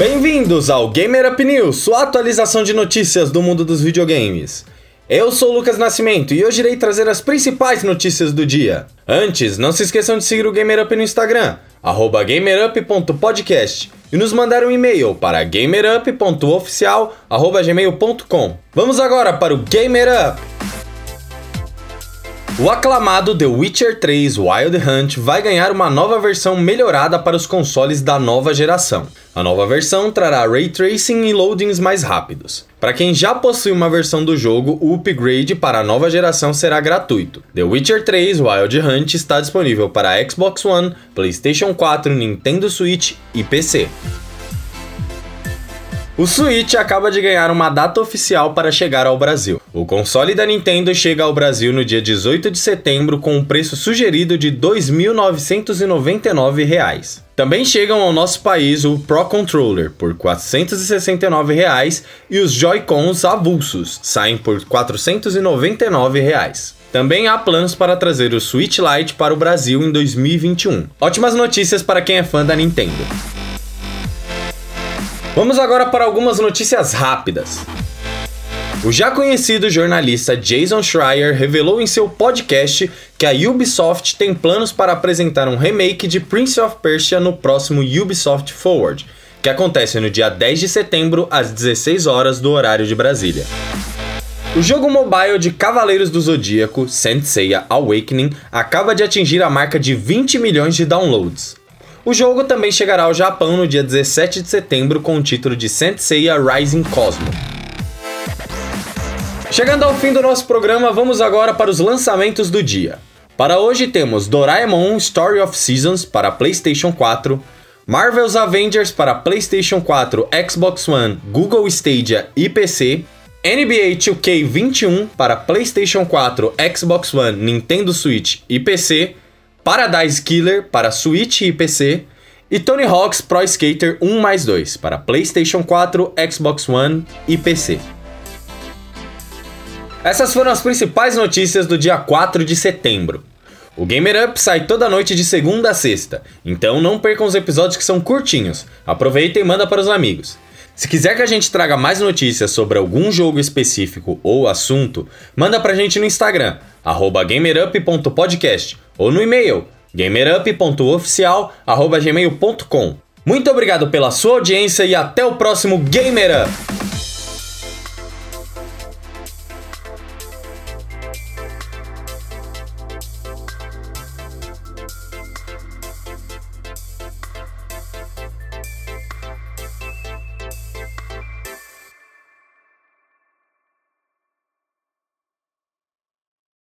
Bem-vindos ao Gamer Up News, sua atualização de notícias do mundo dos videogames. Eu sou o Lucas Nascimento e hoje irei trazer as principais notícias do dia. Antes, não se esqueçam de seguir o Gamer Up no Instagram, gamerup.podcast e nos mandar um e-mail para gamerup.oficial.gmail.com. Vamos agora para o Gamer Up! O aclamado The Witcher 3 Wild Hunt vai ganhar uma nova versão melhorada para os consoles da nova geração. A nova versão trará ray tracing e loadings mais rápidos. Para quem já possui uma versão do jogo, o upgrade para a nova geração será gratuito. The Witcher 3 Wild Hunt está disponível para Xbox One, PlayStation 4, Nintendo Switch e PC. O Switch acaba de ganhar uma data oficial para chegar ao Brasil. O console da Nintendo chega ao Brasil no dia 18 de setembro com um preço sugerido de R$ 2.999. Também chegam ao nosso país o Pro Controller por 469 reais, e os Joy-Cons avulsos saem por 499 reais. Também há planos para trazer o Switch Lite para o Brasil em 2021. Ótimas notícias para quem é fã da Nintendo. Vamos agora para algumas notícias rápidas. O já conhecido jornalista Jason Schreier revelou em seu podcast que a Ubisoft tem planos para apresentar um remake de Prince of Persia no próximo Ubisoft Forward, que acontece no dia 10 de setembro às 16 horas do horário de Brasília. O jogo mobile de Cavaleiros do Zodíaco, Saint Seiya Awakening, acaba de atingir a marca de 20 milhões de downloads. O jogo também chegará ao Japão no dia 17 de setembro com o título de Senseiya Rising Cosmo. Chegando ao fim do nosso programa, vamos agora para os lançamentos do dia. Para hoje temos Doraemon Story of Seasons para PlayStation 4, Marvel's Avengers para PlayStation 4, Xbox One, Google Stadia e PC, NBA 2K21 para PlayStation 4, Xbox One, Nintendo Switch e PC, Paradise Killer para Switch e PC, e Tony Hawk's Pro Skater 1 mais 2 para PlayStation 4, Xbox One e PC. Essas foram as principais notícias do dia 4 de setembro. O Gamer Up sai toda noite de segunda a sexta, então não percam os episódios que são curtinhos. Aproveita e manda para os amigos. Se quiser que a gente traga mais notícias sobre algum jogo específico ou assunto, manda pra gente no Instagram, gamerup.podcast ou no e-mail gamerup.oficial.gmail.com. Muito obrigado pela sua audiência e até o próximo Gamer Up!